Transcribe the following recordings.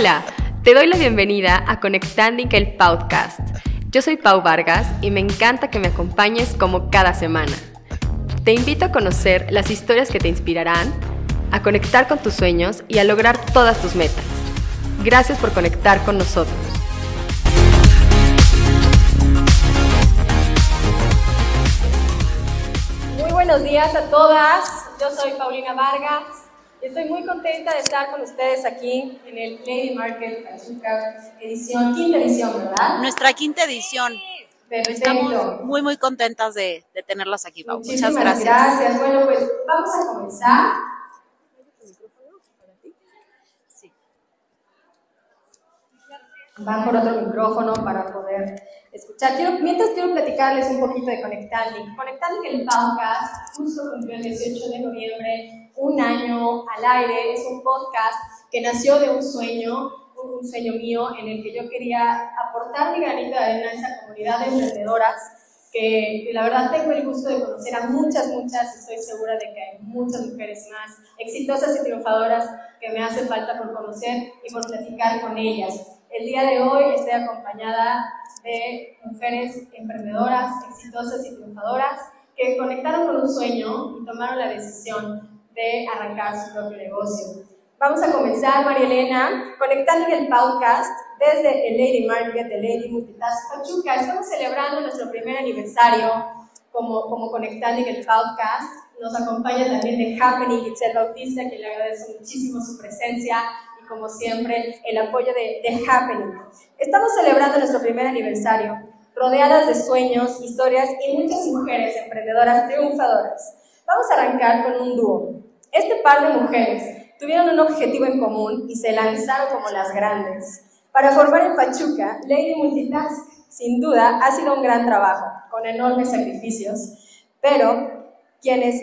Hola, te doy la bienvenida a Conectanding el podcast. Yo soy Pau Vargas y me encanta que me acompañes como cada semana. Te invito a conocer las historias que te inspirarán, a conectar con tus sueños y a lograr todas tus metas. Gracias por conectar con nosotros. Muy buenos días a todas. Yo soy Paulina Vargas Estoy muy contenta de estar con ustedes aquí en el Lady Market Pachuca edición, quinta edición, ¿verdad? Nuestra quinta edición. Estamos muy, muy contentas de, de tenerlas aquí, Pau. Muchas gracias. gracias. Bueno, pues vamos a comenzar. Van por otro micrófono para poder escuchar. Quiero, mientras quiero platicarles un poquito de Conectanding. Conectanding, el podcast, justo cumplió el 18 de noviembre, un año al aire. Es un podcast que nació de un sueño, un sueño mío, en el que yo quería aportar mi granito de arena a esa comunidad de emprendedoras. Que, que, la verdad tengo el gusto de conocer a muchas, muchas, estoy segura de que hay muchas mujeres más exitosas y triunfadoras que me hace falta por conocer y por platicar con ellas. El día de hoy estoy acompañada de mujeres emprendedoras, exitosas y triunfadoras que conectaron con un sueño y tomaron la decisión de arrancar su propio negocio. Vamos a comenzar, María Elena, conectando en el podcast desde el Lady Market de Lady Multitask Pachuca. Estamos celebrando nuestro primer aniversario como, como Conectando en el podcast. Nos acompaña también de Happening Itzel Bautista, que le agradezco muchísimo su presencia como siempre, el apoyo de, de Happening. Estamos celebrando nuestro primer aniversario, rodeadas de sueños, historias y muchas mujeres emprendedoras triunfadoras. Vamos a arrancar con un dúo. Este par de mujeres tuvieron un objetivo en común y se lanzaron como las grandes. Para formar en Pachuca, Lady Multitask, sin duda, ha sido un gran trabajo, con enormes sacrificios, pero quienes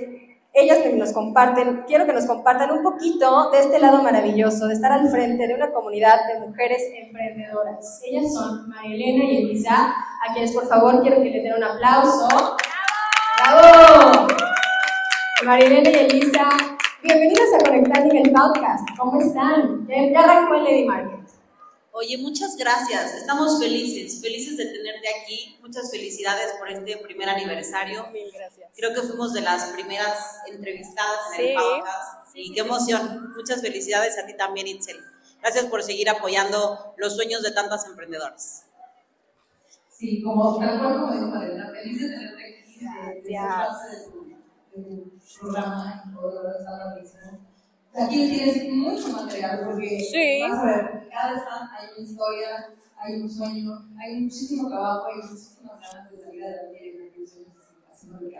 ellas que nos comparten, quiero que nos compartan un poquito de este lado maravilloso, de estar al frente de una comunidad de mujeres emprendedoras. Ellas son Marilena y Elisa, a quienes por favor quiero que les den un aplauso. ¡Bravo! Marilena y Elisa, bienvenidas a Conectar en el podcast. ¿Cómo están? Ya arrancó el Lady Market. Oye, muchas gracias. Estamos felices, felices de tenerte aquí. Muchas felicidades por este primer aniversario. Mil gracias. Creo que fuimos de las primeras entrevistadas en el podcast. Sí, y qué emoción. Muchas felicidades a ti también, Itzel. Gracias por seguir apoyando los sueños de tantas emprendedoras. Sí, como tal cual como dijo Marina, feliz de tenerte aquí. Gracias. Tu programa y todo, está buenísimo aquí tienes mucho material porque sí. vas a ver, cada stand hay una historia, hay un sueño, hay muchísimo trabajo, hay muchísimas ganas de salir adelante y de haciendo lo que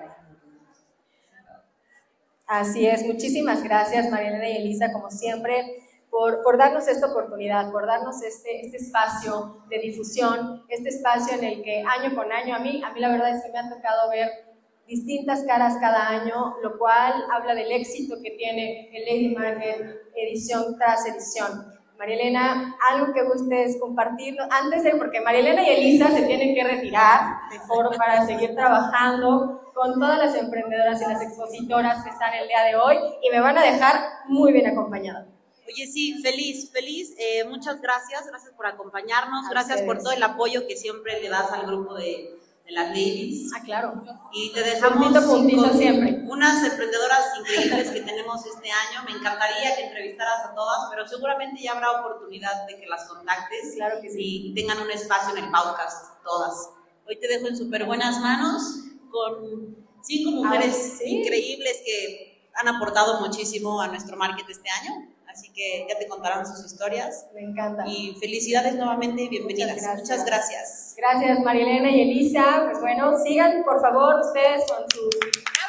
Así es, muchísimas gracias Marielena y Elisa, como siempre, por, por, darnos esta oportunidad, por darnos este, este espacio de difusión, este espacio en el que año con año, a mí, a mí la verdad es que me ha tocado ver distintas caras cada año, lo cual habla del éxito que tiene el Lady Market edición tras edición. Marielena, algo que gustes compartir antes de, porque Marielena y Elisa se tienen que retirar de foro para seguir trabajando con todas las emprendedoras y las expositoras que están el día de hoy y me van a dejar muy bien acompañada. Oye, sí, feliz, feliz. Eh, muchas gracias, gracias por acompañarnos, gracias por todo el apoyo que siempre le das al grupo de, de las ladies. Ah, claro. Y te dejamos puntito, siempre. unas emprendedoras increíbles que tenemos este año. Me encantaría que entrevistaras a todas, pero seguramente ya habrá oportunidad de que las contactes claro que sí. y tengan un espacio en el podcast, todas. Hoy te dejo en súper buenas manos con cinco mujeres increíbles que han aportado muchísimo a nuestro market este año así que ya te contarán sus historias. Me encanta. Y felicidades nuevamente y bienvenidas. Muchas gracias. gracias. Marilena y Elisa. Pues bueno, sigan por favor ustedes con su,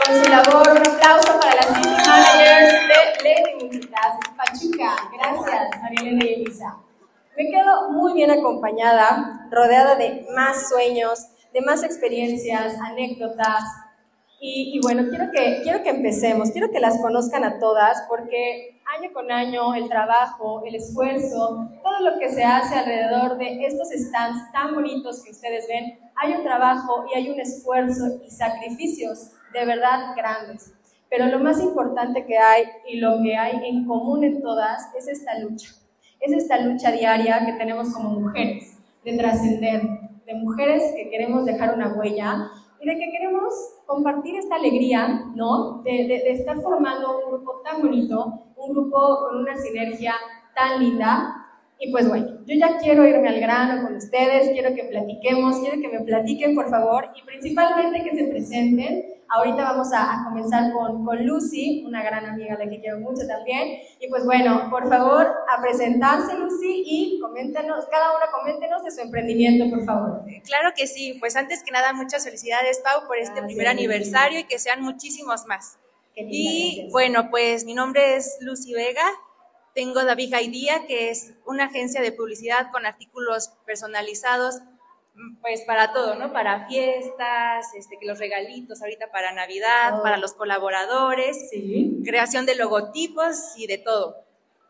con su labor. Un aplauso para las cinco managers de Lady Multitask Pachuca. Gracias, Marilena y Elisa. Me quedo muy bien acompañada, rodeada de más sueños, de más experiencias, anécdotas, y, bueno, quiero que, quiero que empecemos, quiero que las conozcan a todas porque año con año el trabajo, el esfuerzo, todo lo que se hace alrededor de estos stands tan bonitos que ustedes ven, hay un trabajo y hay un esfuerzo y sacrificios de verdad grandes. Pero lo más importante que hay y lo que hay en común en todas es esta lucha. es esta lucha diaria que tenemos como mujeres, de trascender, de mujeres que queremos dejar una huella y de que queremos compartir esta alegría, ¿no? De, estar formando un grupo tan bonito, un grupo con una sinergia tan linda. Y pues bueno, yo ya quiero irme al grano con ustedes, quiero que platiquemos, quiero que me platiquen por favor y principalmente que se presenten Ahorita vamos a, comenzar con, con, Lucy, una gran amiga a la que quiero mucho también. Y pues bueno, por favor, a presentarse Lucy y coméntenos, cada una coméntenos de su emprendimiento, por favor. Claro que sí, pues antes que nada muchas felicidades Pau por este primer aniversario y que sean muchísimos más. y bueno, pues mi nombre es Lucy Vega, tengo David Gaidía, que es una agencia de publicidad con artículos personalizados pues para todo, ¿no? Para fiestas, este, los regalitos ahorita para Navidad, para los colaboradores, creación de logotipos y de todo.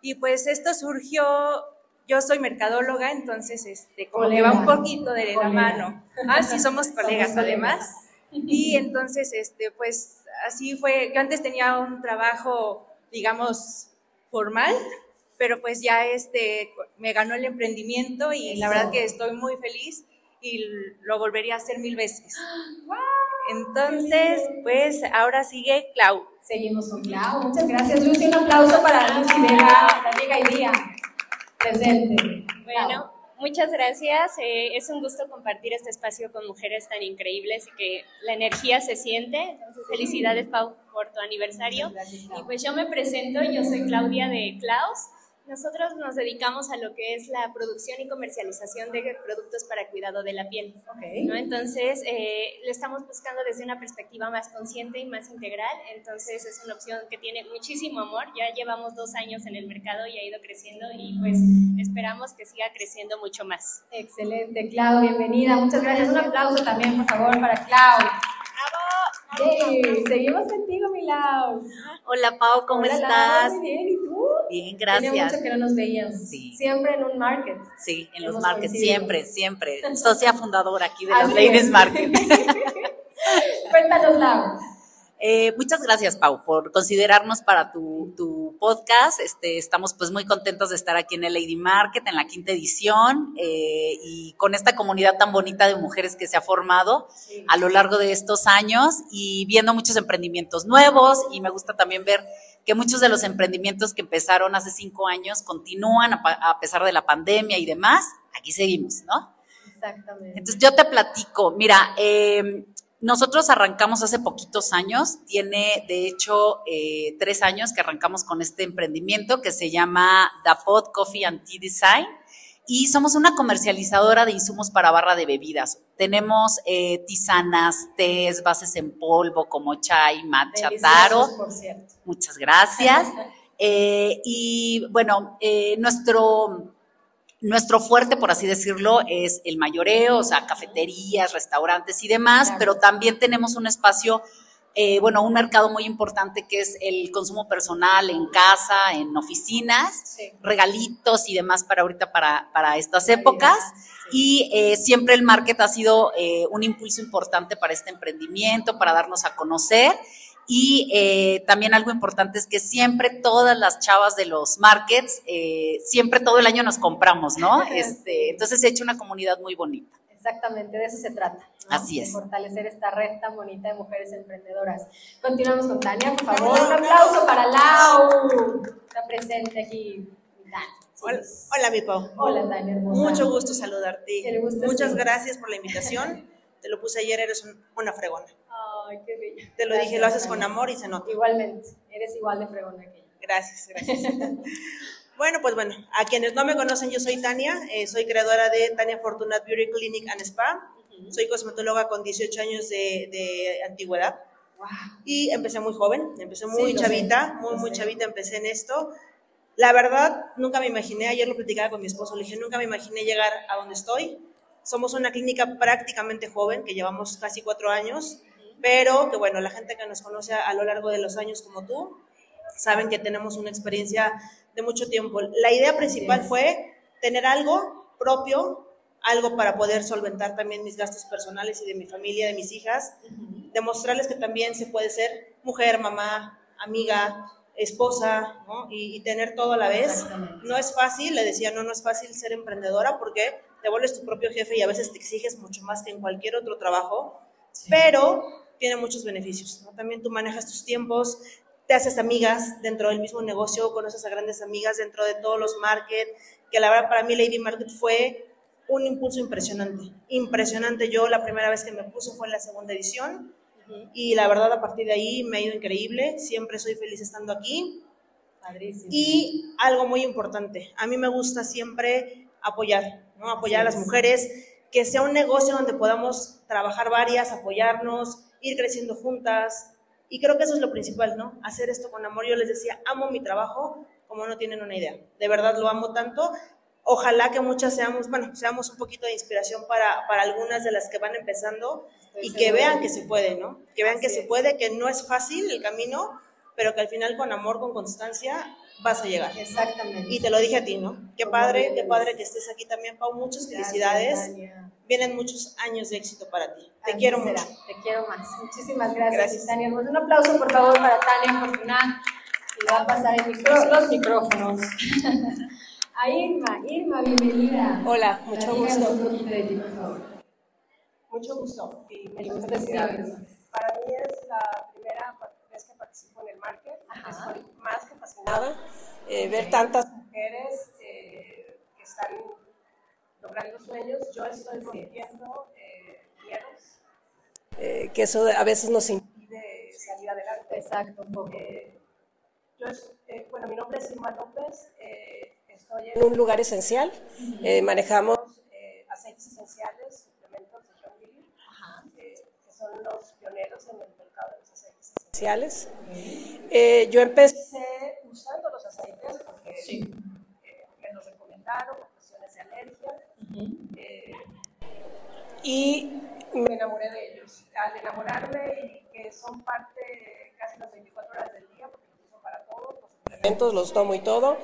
Y pues esto surgió, yo soy mercadóloga, entonces este, como que va un poquito de la mano. Ah, sí, somos colegas además. Y entonces, este, pues así fue, yo antes tenía un trabajo, digamos, formal, pero pues ya este, me ganó el emprendimiento y la verdad que estoy muy feliz y lo volvería a hacer mil veces. Entonces, pues ahora sigue Clau. Seguimos con Clau. Muchas gracias, Lucy. Un aplauso para Lucy Vega, la amiga y día presente. Bueno, muchas gracias. Eh, es un gusto compartir este espacio con mujeres tan increíbles y que la energía se siente. Entonces, felicidades, Pau, por tu aniversario. y pues yo me presento, yo soy Claudia de Klaus. Nosotros nos dedicamos a lo que es la producción y comercialización de productos para cuidado de la piel. ¿no? Entonces, eh, le estamos buscando desde una perspectiva más consciente y más integral. Entonces, es una opción que tiene muchísimo amor. Ya llevamos dos años en el mercado y ha ido creciendo y pues esperamos que siga creciendo mucho más. Excelente, Clau, bienvenida. Muchas gracias. Un aplauso también, por favor, para Clau. Seguimos contigo, Milau. Hola, Pau, ¿cómo estás? Muy bien, ¿y tú? Bien, gracias. Tenía mucho que no nos veíamos. Sí. Siempre en un market. Sí, en los markets, siempre, siempre. Socia fundadora aquí de las Ladies Market. Cuéntanos, Lau. Eh, muchas gracias, Pau, por considerarnos para tu, tu, podcast. Este, estamos pues muy contentos de estar aquí en el Lady Market, en la quinta edición, eh, y con esta comunidad tan bonita de mujeres que se ha formado a lo largo de estos años y viendo muchos emprendimientos nuevos. Y me gusta también ver que muchos de los emprendimientos que empezaron hace cinco años continúan a, pesar de la pandemia y demás. Aquí seguimos, ¿no? Exactamente. Entonces yo te platico, mira, eh, nosotros arrancamos hace poquitos años, tiene de hecho eh, tres años que arrancamos con este emprendimiento que se llama Dapod Coffee and Tea Design y somos una comercializadora de insumos para barra de bebidas. Tenemos eh, tisanas, tés, bases en polvo como chai, matcha, taro. Por cierto. Muchas gracias. Eh, y bueno, nuestro nuestro fuerte, por así decirlo, es el mayoreo, o sea, cafeterías, restaurantes y demás, pero también tenemos un espacio, eh, bueno, un mercado muy importante que es el consumo personal en casa, en oficinas, regalitos y demás para ahorita, para, para estas épocas. Y eh, siempre el market ha sido eh, un impulso importante para este emprendimiento, para darnos a conocer. Y eh, también algo importante es que siempre todas las chavas de los markets, eh, siempre todo el año nos compramos, ¿no? Este, entonces he hecho una comunidad muy bonita. Exactamente, de eso se trata. Así es. Fortalecer esta red tan bonita de mujeres emprendedoras. Continuamos con Tania, por favor. Un aplauso para Lau. Está presente aquí. Hola, hola, mi Pau. Hola, Tania. Mucho gusto saludarte. Muchas gracias por la invitación. Te lo puse ayer, eres una fregona. Ay, qué. Te lo dije, lo haces con amor y se nota. Igualmente, eres igual de fregona que yo. Gracias, gracias. bueno, pues bueno, a quienes no me conocen, yo soy Tania, eh, soy creadora de Tania Fortunat Beauty Clinic and Spa. Soy cosmetóloga con 18 años de, de antigüedad. Wow. Y empecé muy joven, empecé muy chavita, muy, muy chavita empecé en esto. La verdad, nunca me imaginé, ayer lo platicaba con mi esposo, le dije, nunca me imaginé llegar a donde estoy. Somos una clínica prácticamente joven, que llevamos casi cuatro años pero que bueno, la gente que nos conoce a, lo largo de los años como tú, saben que tenemos una experiencia de mucho tiempo. La idea principal fue tener algo propio, algo para poder solventar también mis gastos personales y de mi familia, de mis hijas, demostrarles que también se puede ser mujer, mamá, amiga, esposa, ¿no? Y, tener todo a la vez. No es fácil, le decía, no, no es fácil ser emprendedora porque te vuelves tu propio jefe y a veces te exiges mucho más que en cualquier otro trabajo, pero tiene muchos beneficios, ¿no? También tú manejas tus tiempos, te haces amigas dentro del mismo negocio, conoces a grandes amigas dentro de todos los markets, que la verdad para mí Lady Market fue un impulso impresionante, impresionante. Yo la primera vez que me puse fue en la segunda edición y la verdad a partir de ahí me ha ido increíble, siempre soy feliz estando aquí. Y algo muy importante, a mí me gusta siempre apoyar, ¿no? apoyar a las mujeres, que sea un negocio donde podamos trabajar varias, apoyarnos, ir creciendo juntas. Y creo que eso es lo principal, ¿no? Hacer esto con amor. Yo les decía, amo mi trabajo como no tienen una idea. De verdad lo amo tanto. Ojalá que muchas seamos, bueno, seamos un poquito de inspiración para, para algunas de las que van empezando y que vean que se puede, ¿no? Que vean que se puede, que no es fácil el camino, pero que al final con amor, con constancia, vas a llegar. Exactamente. Y te lo dije a ti, ¿no? Qué padre, qué padre que estés aquí también, Pau. Muchas felicidades. Vienen muchos años de éxito para ti. Te quiero mucho. Te quiero más. Muchísimas gracias, gracias. Tania. Pues un aplauso, por favor, para Tania Fortunat. Y va a pasar el los micrófonos. a Irma. Irma, bienvenida. Hola, mucho gusto. Un poquito de ti, por favor. Mucho gusto. Y me gusta Para mí es la primera vez que participo en el market. Estoy más que fascinada eh, ver tantas mujeres eh, que están logrando sueños. Yo estoy rompiendo eh, miedos, eh, que eso a veces nos impide salir adelante. Exacto. Eh, yo, bueno, mi nombre es Irma López, estoy en un lugar esencial, manejamos aceites esenciales, suplementos de John Gilly, que son los pioneros en el esenciales. yo empecé usando los aceites porque me los recomendaron, cuestiones de alergia, eh, y me enamoré de ellos. Al enamorarme y que son parte casi las 24 horas del día, porque los uso para todos, los suplementos los tomo y todo,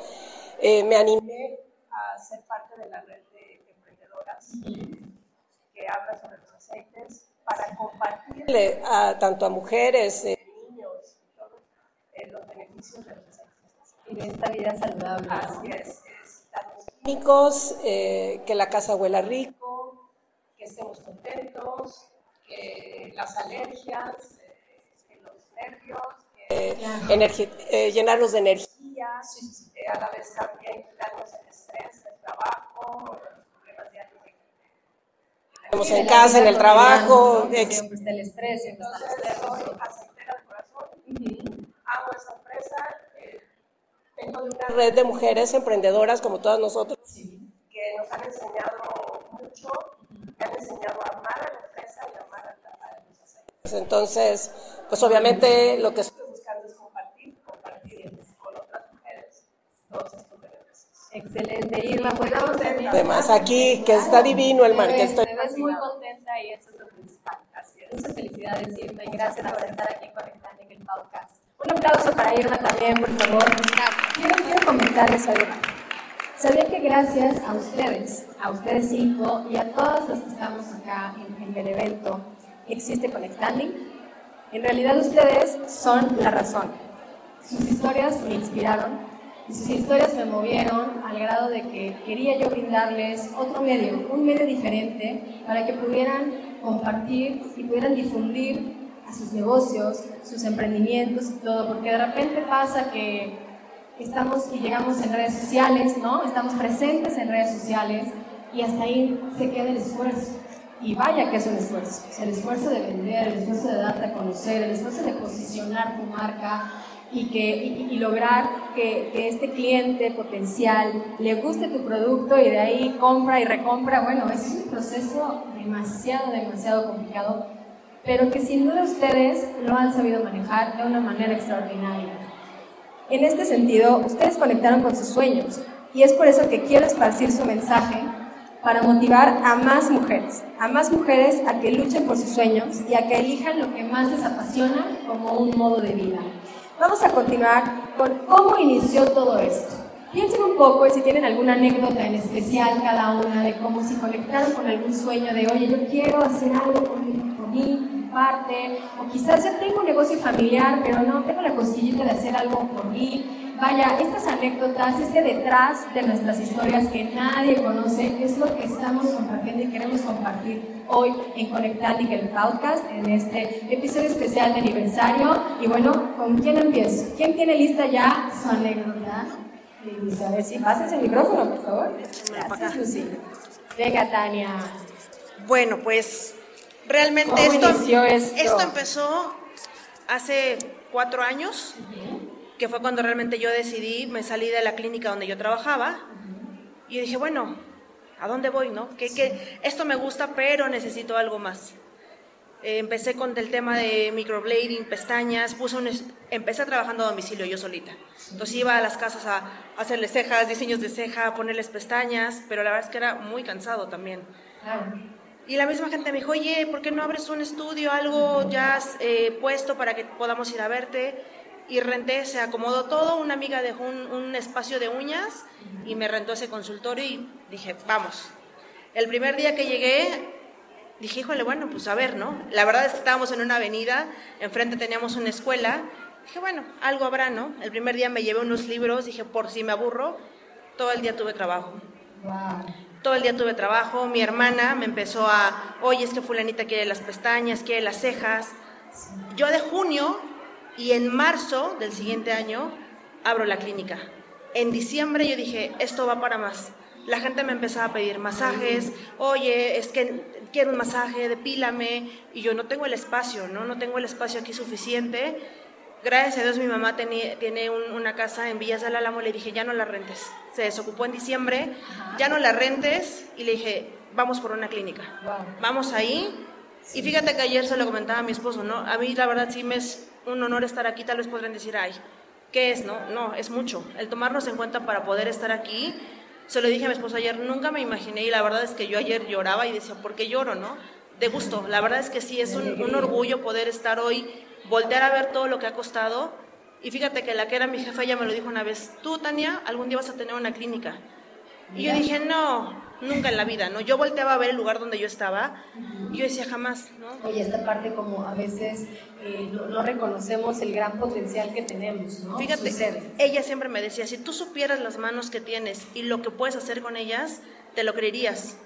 eh, me animé a ser parte de la red de emprendedoras que habla sobre los aceites para compartirle a, tanto a mujeres, eh, los beneficios de los aceites. Y de esta vida saludable. Así es químicos, eh, que la casa huela rico, que estemos contentos, que las alergias, eh, que los nervios, que eh, llenarnos de energía, a la vez también quitarnos el estrés del trabajo, los problemas diarios que tenemos en casa, en el trabajo. Siempre está el estrés, siempre está el estrés. Soy aceitera de corazón, hago esta empresa tengo una red de mujeres emprendedoras como todas nosotros que nos han enseñado mucho, que han enseñado a amar a la empresa y a amar a, los aceites. Entonces, pues obviamente lo que estoy buscando es compartir, compartir con otras mujeres todos estos beneficios. Excelente, Irma, pues vamos a Además, aquí, que está divino el mar, que estoy... Te muy contenta y eso es lo principal. Así es. Muchas felicidades, Irma, y gracias por estar aquí conectando en el podcast. Un aplauso para Irma también, por favor. Quiero, quiero comentarles algo. Sabía que gracias a ustedes, a ustedes cinco y a todos los que estamos acá en, el evento, existe Conectanding. En realidad ustedes son la razón. Sus historias me inspiraron y sus historias me movieron al grado de que quería yo brindarles otro medio, un medio diferente para que pudieran compartir y pudieran difundir sus negocios, sus emprendimientos y todo, porque de repente pasa que estamos y llegamos en redes sociales, ¿no? Estamos presentes en redes sociales y hasta ahí se queda el esfuerzo. Y vaya que es un esfuerzo, el esfuerzo de vender, el esfuerzo de darte a conocer, el esfuerzo de posicionar tu marca y, que, y, lograr que, que, este cliente potencial le guste tu producto y de ahí compra y recompra. Bueno, es un proceso demasiado, demasiado complicado pero que sin duda ustedes lo han sabido manejar de una manera extraordinaria. En este sentido, ustedes conectaron con sus sueños y es por eso que quiero esparcir su mensaje para motivar a más mujeres, a más mujeres a que luchen por sus sueños y a que elijan lo que más les apasiona como un modo de vida. Vamos a continuar con cómo inició todo esto. Piensen un poco si tienen alguna anécdota en especial cada una de cómo se conectaron con algún sueño de, oye, yo quiero hacer algo por mí, comparte, o quizás ya tengo un negocio familiar, pero no tengo la cosquillita de hacer algo por mí. Vaya, estas anécdotas, este detrás de nuestras historias que nadie conoce, es lo que estamos compartiendo y queremos compartir hoy en Conectatic, el podcast, en este episodio especial de aniversario. Y bueno, ¿con quién empiezo? ¿Quién tiene lista ya su anécdota? A ver si pasas el micrófono, por favor. Gracias, Lucy. Venga, Tania. Bueno, pues realmente esto, esto? empezó hace cuatro años, que fue cuando realmente yo decidí, me salí de la clínica donde yo trabajaba y dije, bueno, ¿a dónde voy? No? Que, que esto me gusta, pero necesito algo más. Eh, empecé con el tema de microblading, pestañas, puse un, empecé trabajando a domicilio yo solita. Entonces iba a las casas a, hacerles cejas, diseños de ceja, a ponerles pestañas, pero la verdad es que era muy cansado también. Y la misma gente me dijo, oye, ¿por qué no abres un estudio, algo ya eh, puesto para que podamos ir a verte? Y renté, se acomodó todo, una amiga dejó un, un espacio de uñas y me rentó ese consultorio y dije, vamos. El primer día que llegué, dije, híjole, bueno, pues a ver, ¿no? La verdad es que estábamos en una avenida, enfrente teníamos una escuela. Dije, bueno, algo habrá, ¿no? El primer día me llevé unos libros, dije, por si me aburro, todo el día tuve trabajo. Todo el día tuve trabajo. Mi hermana me empezó a, oye, es que fulanita quiere las pestañas, quiere las cejas. Yo de junio y en marzo del siguiente año abro la clínica. En diciembre yo dije, esto va para más la gente me empezaba a pedir masajes, oye, es que quiero un masaje, depílame, y yo no tengo el espacio, ¿no? No tengo el espacio aquí suficiente. Gracias a Dios mi mamá tiene una casa en Villas del Álamo, le dije, ya no la rentes. Se desocupó en diciembre, ya no la rentes, y le dije, vamos por una clínica. Vamos ahí. Y fíjate que ayer se lo comentaba a mi esposo, ¿no? A mí la verdad sí me es un honor estar aquí, tal vez podrían decir, ay, ¿qué es? No, no, es mucho. El tomarnos en cuenta para poder estar aquí se lo dije a mi esposo ayer, nunca me imaginé y la verdad es que yo ayer lloraba y decía, ¿por qué lloro, no? De gusto, la verdad es que sí, es un, orgullo poder estar hoy, voltear a ver todo lo que ha costado. Y fíjate que la que era mi jefa, ella me lo dijo una vez, tú, Tania, algún día vas a tener una clínica. Y yo dije, no, nunca en la vida, ¿no? Yo volteaba a ver el lugar donde yo estaba y yo decía, jamás, ¿no? Oye, esta parte como a veces eh, no, reconocemos el gran potencial que tenemos, ¿no? Fíjate, ella siempre me decía, si tú supieras las manos que tienes y lo que puedes hacer con ellas, te lo creerías.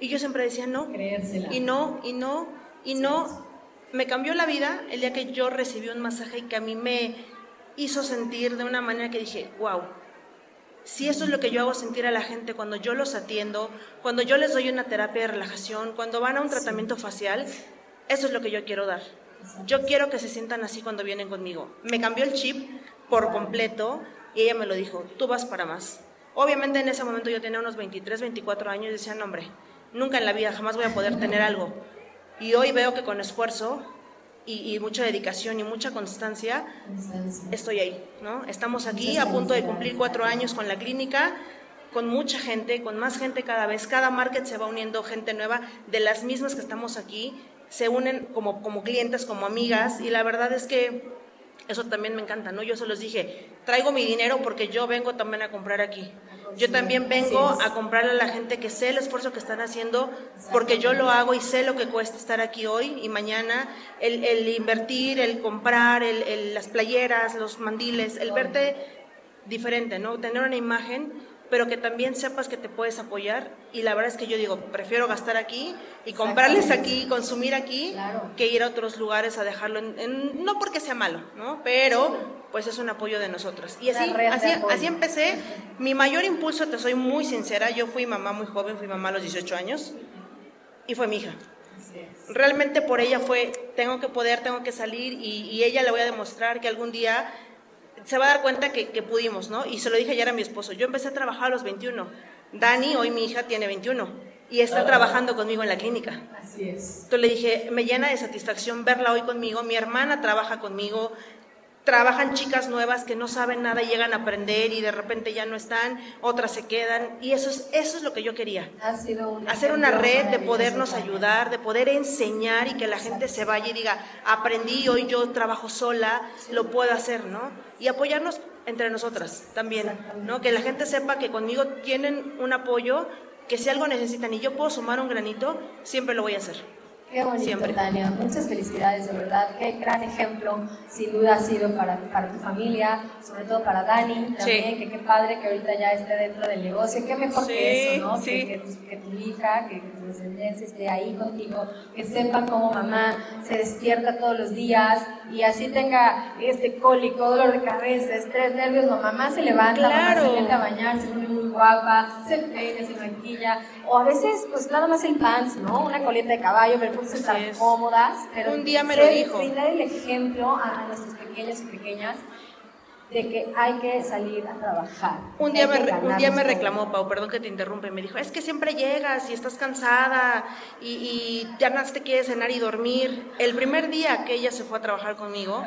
Y yo siempre decía, no. Creérsela. Y no, y no, y no. Me cambió la vida el día que yo recibí un masaje y que a mí me hizo sentir de una manera que dije, wow, si eso es lo que yo hago sentir a la gente cuando yo los atiendo, cuando yo les doy una terapia de relajación, cuando van a un tratamiento facial, eso es lo que yo quiero dar. Yo quiero que se sientan así cuando vienen conmigo. Me cambió el chip por completo y ella me lo dijo, tú vas para más. Obviamente en ese momento yo tenía unos 23, 24 años y decía, no hombre, nunca en la vida jamás voy a poder tener algo. Y hoy veo que con esfuerzo y, mucha dedicación y mucha constancia, estoy ahí, ¿no? Estamos aquí a punto de cumplir cuatro años con la clínica, con mucha gente, con más gente cada vez, cada market se va uniendo gente nueva, de las mismas que estamos aquí, se unen como, como clientes, como amigas, y la verdad es que eso también me encanta, ¿no? Yo se los dije, traigo mi dinero porque yo vengo también a comprar aquí. Yo también vengo a comprarle a la gente que sé el esfuerzo que están haciendo, porque yo lo hago y sé lo que cuesta estar aquí hoy y mañana, el, invertir, el comprar, el, las playeras, los mandiles, el verte diferente, ¿no? Tener una imagen pero que también sepas que te puedes apoyar. Y la verdad es que yo digo, prefiero gastar aquí y comprarles aquí, consumir aquí, que ir a otros lugares a dejarlo, en, no porque sea malo, ¿no? Pero pues es un apoyo de nosotros. Y así, así, así empecé. Mi mayor impulso, te soy muy sincera, yo fui mamá muy joven, fui mamá a los 18 años y fue mi hija. Realmente por ella fue, tengo que poder, tengo que salir y, y ella le voy a demostrar que algún día se va a dar cuenta que, pudimos, ¿no? Y se lo dije ayer a mi esposo, yo empecé a trabajar a los 21. Dani, hoy mi hija, tiene 21 y está trabajando conmigo en la clínica. Así es. Entonces le dije, me llena de satisfacción verla hoy conmigo, mi hermana trabaja conmigo, trabajan chicas nuevas que no saben nada y llegan a aprender y de repente ya no están, otras se quedan y eso es, eso es lo que yo quería. Ha sido Hacer una red de podernos ayudar, de poder enseñar y que la gente se vaya y diga, aprendí, hoy yo trabajo sola, lo puedo hacer, ¿no? Y apoyarnos entre nosotras también, ¿no? Que la gente sepa que conmigo tienen un apoyo, que si algo necesitan y yo puedo sumar un granito, siempre lo voy a hacer. Qué bonito, Siempre. Tania. Muchas felicidades, de verdad. Qué gran ejemplo, sin duda, ha sido para, para tu familia, sobre todo para Dani también, que qué padre que ahorita ya esté dentro del negocio. Qué mejor que eso, ¿no? Que, que, tu, hija, que, tu descendencia esté ahí contigo, que sepa cómo mamá se despierta todos los días y así tenga este cólico, dolor de cabeza, estrés, nervios. No, mamá se levanta, mamá se mete a bañar, se pone muy guapa, se peina, se maquilla. O a veces, pues nada más el pants, ¿no? Una coleta de caballo, pero estar cómodas, pero un día me lo dijo. Brindar el ejemplo a, nuestros pequeños y pequeñas de que hay que salir a trabajar. Un día, me, un día me reclamó, Pau, perdón que te interrumpe, me dijo, es que siempre llegas y estás cansada y, y ya no te quieres cenar y dormir. El primer día que ella se fue a trabajar conmigo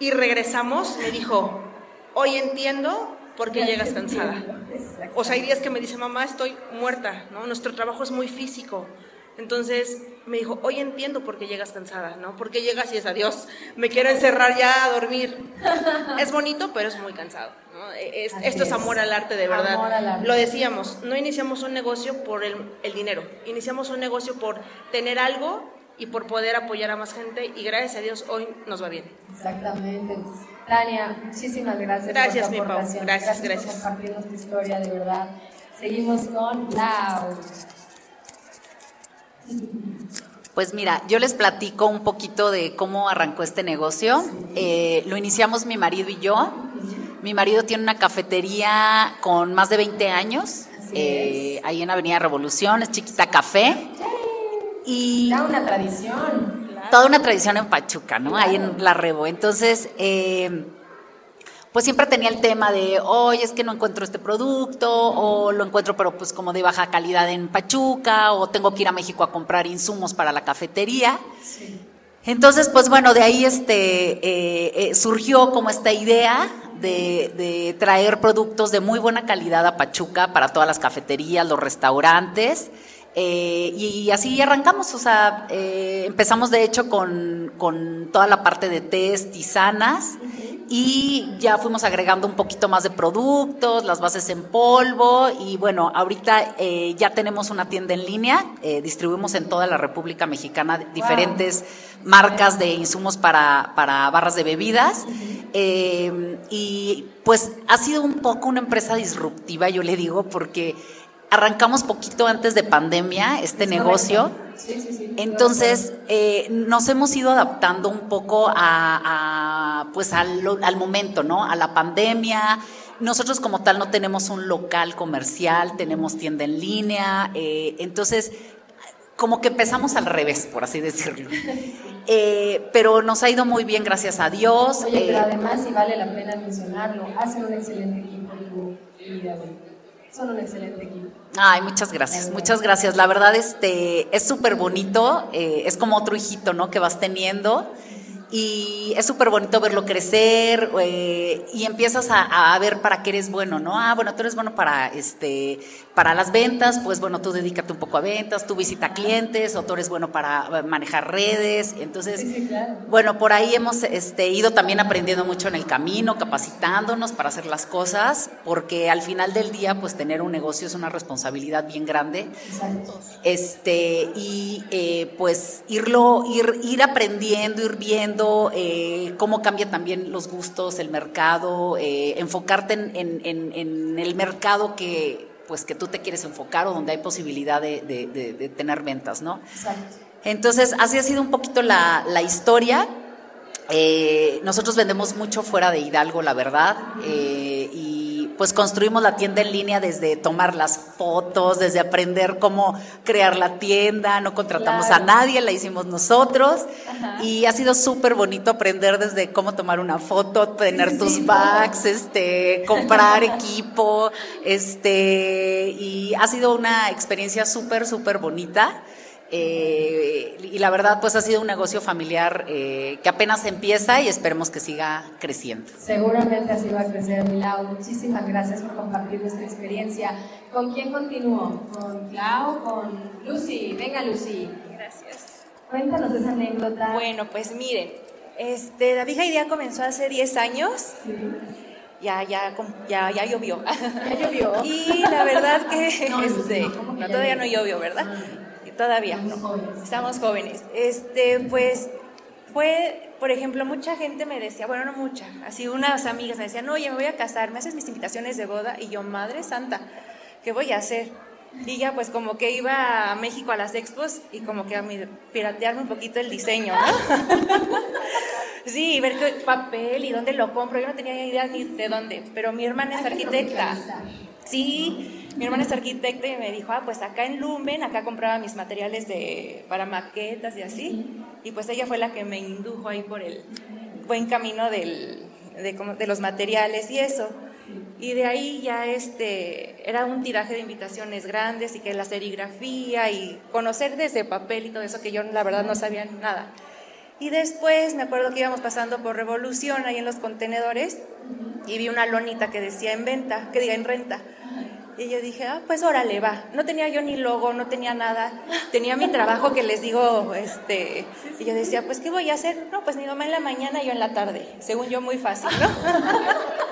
y regresamos, me dijo, hoy entiendo por qué llegas cansada. O sea, hay días que me dice, mamá, estoy muerta, ¿no? Nuestro trabajo es muy físico. Entonces me dijo, hoy entiendo por qué llegas cansada, ¿no? Porque llegas y es adiós, me quiero encerrar ya a dormir. es bonito, pero es muy cansado, ¿no? E, esto es. amor al arte de verdad. Lo decíamos, no iniciamos un negocio por el, el dinero, iniciamos un negocio por tener algo y por poder apoyar a más gente y gracias a Dios hoy nos va bien. Exactamente. Tania, muchísimas gracias. Gracias, por tu mi Pau. Gracias, gracias, gracias. por tu historia, de verdad. Seguimos con Lau. Pues mira, yo les platico un poquito de cómo arrancó este negocio. Eh, lo iniciamos mi marido y yo. Mi marido tiene una cafetería con más de 20 años, eh, ahí en Avenida Revolución, es Chiquita Café. Y toda una tradición. Toda una tradición en Pachuca, ¿no? Ahí en La Rebo. Entonces, eh, pues siempre tenía el tema de, oye, es que no encuentro este producto, o lo encuentro pero pues como de baja calidad en Pachuca, o tengo que ir a México a comprar insumos para la cafetería. Entonces, pues bueno, de ahí este, eh, eh, surgió como esta idea de, de, traer productos de muy buena calidad a Pachuca para todas las cafeterías, los restaurantes. Eh, y así arrancamos, o sea, eh, empezamos de hecho con, con, toda la parte de test, tisanas, y ya fuimos agregando un poquito más de productos, las bases en polvo, y bueno, ahorita eh, ya tenemos una tienda en línea, distribuimos en toda la República Mexicana diferentes marcas de insumos para, para barras de bebidas, y pues ha sido un poco una empresa disruptiva, yo le digo, porque arrancamos poquito antes de pandemia este negocio. Entonces, eh, nos hemos ido adaptando un poco a, pues al, momento, ¿no? A la pandemia. Nosotros como tal no tenemos un local comercial, tenemos tienda en línea, eh, entonces como que empezamos al revés, por así decirlo. Eh, pero nos ha ido muy bien, gracias a Dios. Oye, pero además, y vale la pena mencionarlo, hace un excelente equipo son un excelente equipo. Ay, muchas gracias, muchas gracias. La verdad, este, es súper bonito, eh, es como otro hijito, ¿no? Que vas teniendo y es súper bonito verlo crecer eh, y empiezas a, a, ver para qué eres bueno, ¿no? Ah, bueno, tú eres bueno para, este, para las ventas, pues bueno, tú dedícate un poco a ventas, tú visita clientes o tú eres bueno para manejar redes. Entonces, bueno, por ahí hemos este, ido también aprendiendo mucho en el camino, capacitándonos para hacer las cosas, porque al final del día, pues tener un negocio es una responsabilidad bien grande. Este, y eh, pues irlo, ir, ir aprendiendo, ir viendo eh, cómo cambia también los gustos, el mercado, eh, enfocarte en, el mercado que, pues, que tú te quieres enfocar o donde hay posibilidad de, tener ventas, ¿no? Entonces, así ha sido un poquito la, historia. Eh, nosotros vendemos mucho fuera de Hidalgo, la verdad, pues construimos la tienda en línea desde tomar las fotos, desde aprender cómo crear la tienda, no contratamos a nadie, la hicimos nosotros. Y ha sido súper bonito aprender desde cómo tomar una foto, tener tus bags, este, comprar equipo, este, y ha sido una experiencia súper, súper bonita. Eh, y la verdad, pues ha sido un negocio familiar eh, que apenas empieza y esperemos que siga creciendo. Seguramente así va a crecer, Milau. Muchísimas gracias por compartir nuestra experiencia. ¿Con quién continúo? ¿Con Clau? ¿Con Lucy? Venga, Lucy. Gracias. Cuéntanos esa anécdota. Bueno, pues miren, este, la vieja idea comenzó hace 10 años. Ya, ya, ya, ya llovió. Ya llovió. y la verdad que este, todavía no llovió, ¿verdad? Todavía. Estamos jóvenes. Este, pues fue, por ejemplo, mucha gente me decía, bueno, no mucha, así unas amigas me decían, oye, me voy a casar, me haces mis invitaciones de boda y yo, madre santa, ¿qué voy a hacer? Y ya pues como que iba a México a las expos y como que a mí, piratearme un poquito el diseño, ¿no? sí, ver qué papel y dónde lo compro, yo no tenía idea ni de dónde, pero mi hermana es arquitecta. Sí, mi hermana es arquitecta y me dijo, ah, pues acá en Lumen, acá compraba mis materiales de, para maquetas y así. Y pues ella fue la que me indujo ahí por el buen camino del, de, de los materiales y eso. Y de ahí ya este, era un tiraje de invitaciones grandes y que la serigrafía y conocer desde papel y todo eso que yo la verdad no sabía nada. Y después me acuerdo que íbamos pasando por Revolución ahí en los contenedores y vi una lonita que decía en venta, que diga en renta. Y yo dije, ah, pues órale, va. No tenía yo ni logo, no tenía nada. Tenía mi trabajo que les digo, este. Y yo decía, pues, ¿qué voy a hacer? No, pues mi mamá en la mañana y yo en la tarde. Según yo, muy fácil, ¿no?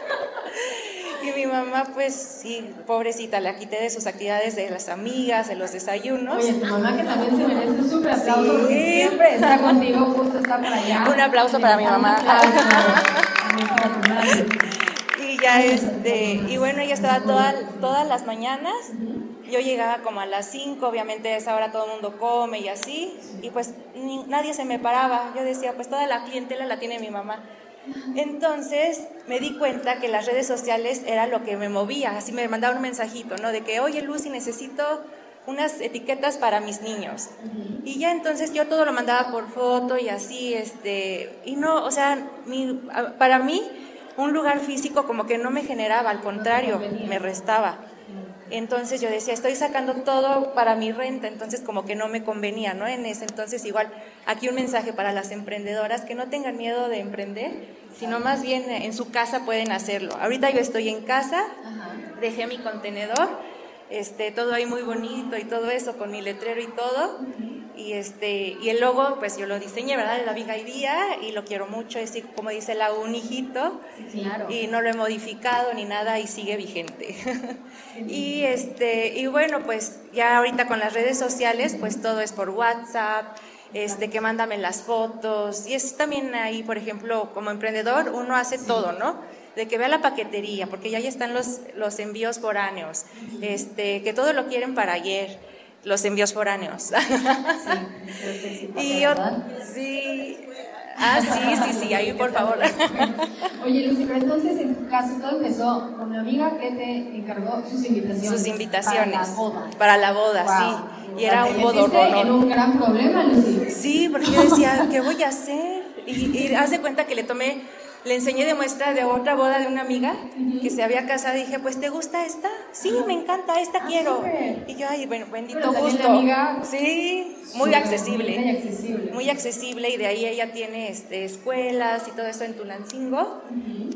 Y mi mamá, pues sí, pobrecita, la quité de sus actividades de las amigas, de los desayunos. Oye, tu mamá que también se merece un súper aplauso, sí. siempre está contigo, justo está por allá. Un aplauso para mi mamá. y ya este, y bueno, ella estaba toda, todas las mañanas. Yo llegaba como a las 5, obviamente a esa hora todo el mundo come y así, y pues nadie se me paraba. Yo decía, pues toda la clientela la tiene mi mamá. Entonces me di cuenta que las redes sociales era lo que me movía, así me mandaba un mensajito, ¿no? De que, oye Lucy, necesito unas etiquetas para mis niños. Y ya entonces yo todo lo mandaba por foto y así, este, y no, o sea, para mí un lugar físico como que no me generaba, al contrario, me restaba. Entonces yo decía, estoy sacando todo para mi renta, entonces como que no me convenía, ¿no? En ese entonces igual, aquí un mensaje para las emprendedoras, que no tengan miedo de emprender, sino más bien en su casa pueden hacerlo. Ahorita yo estoy en casa, dejé mi contenedor, este, todo ahí muy bonito y todo eso, con mi letrero y todo. Y, este, y el logo, pues yo lo diseñé, ¿verdad? De la Viga y Día, y lo quiero mucho, es como dice la un hijito, y no lo he modificado ni nada y sigue vigente. y, este, y bueno, pues ya ahorita con las redes sociales, pues todo es por WhatsApp, este, que mándame las fotos, y es también ahí, por ejemplo, como emprendedor, uno hace todo, ¿no? de que vea la paquetería, porque ya, ya están los, los envíos foráneos, este, que todo lo quieren para ayer, los envíos foráneos. Sí, y yo, sí, ah, sí, sí, sí, ahí por favor. Oye, Lucy, pero entonces en tu caso todo empezó con una amiga que te encargó sus invitaciones. Sus invitaciones. Para la boda. Para la boda, sí. Y era un bodorrón. en un gran problema, Lucy. Sí, porque yo decía, ¿qué voy a hacer? Y, y haz de cuenta que le tomé le enseñé de muestra de otra boda de una amiga que se había casado y dije, pues ¿te gusta esta? Sí, me encanta, esta ah, quiero. Y yo, ay, bueno, bendito gusto. Amiga, sí, muy accesible. Muy accesible. Muy accesible y de ahí ella tiene este, escuelas y todo eso en Tulancingo,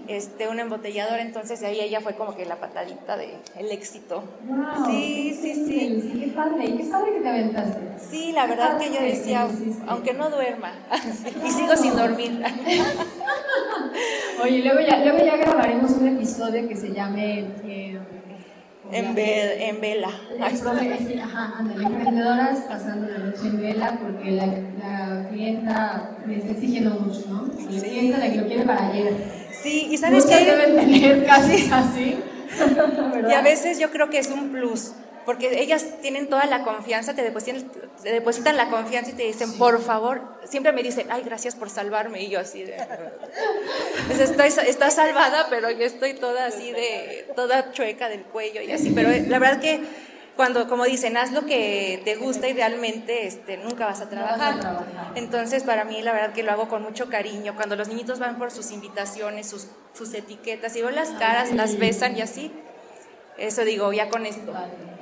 este, una embotelladora, entonces de ahí ella fue como que la patadita del el éxito. sí, sí, sí. Qué padre, qué padre que te aventaste. Sí, la verdad que yo decía, aunque no duerma, y sigo sin dormir. Oye, luego ya, luego ya grabaremos un episodio que se llame... Eh, en, en, vela. Ajá, emprendedoras pasando la noche en vela porque la, la clienta me está exigiendo mucho, ¿no? La clienta la que lo quiere para ayer. Sí, y sabes que deben tener casi así. y a veces yo creo que es un plus porque ellas tienen toda la confianza, te depositan, te depositan la confianza y te dicen, por favor, siempre me dicen, ay, gracias por salvarme, y yo así de, pues estoy, está salvada, pero yo estoy toda así de, toda chueca del cuello y así, pero la verdad que cuando, como dicen, haz lo que te gusta idealmente, este, nunca vas a trabajar. Entonces, para mí, la verdad que lo hago con mucho cariño. Cuando los niñitos van por sus invitaciones, sus, sus etiquetas, y veo las caras, las besan y así, eso digo, ya con esto,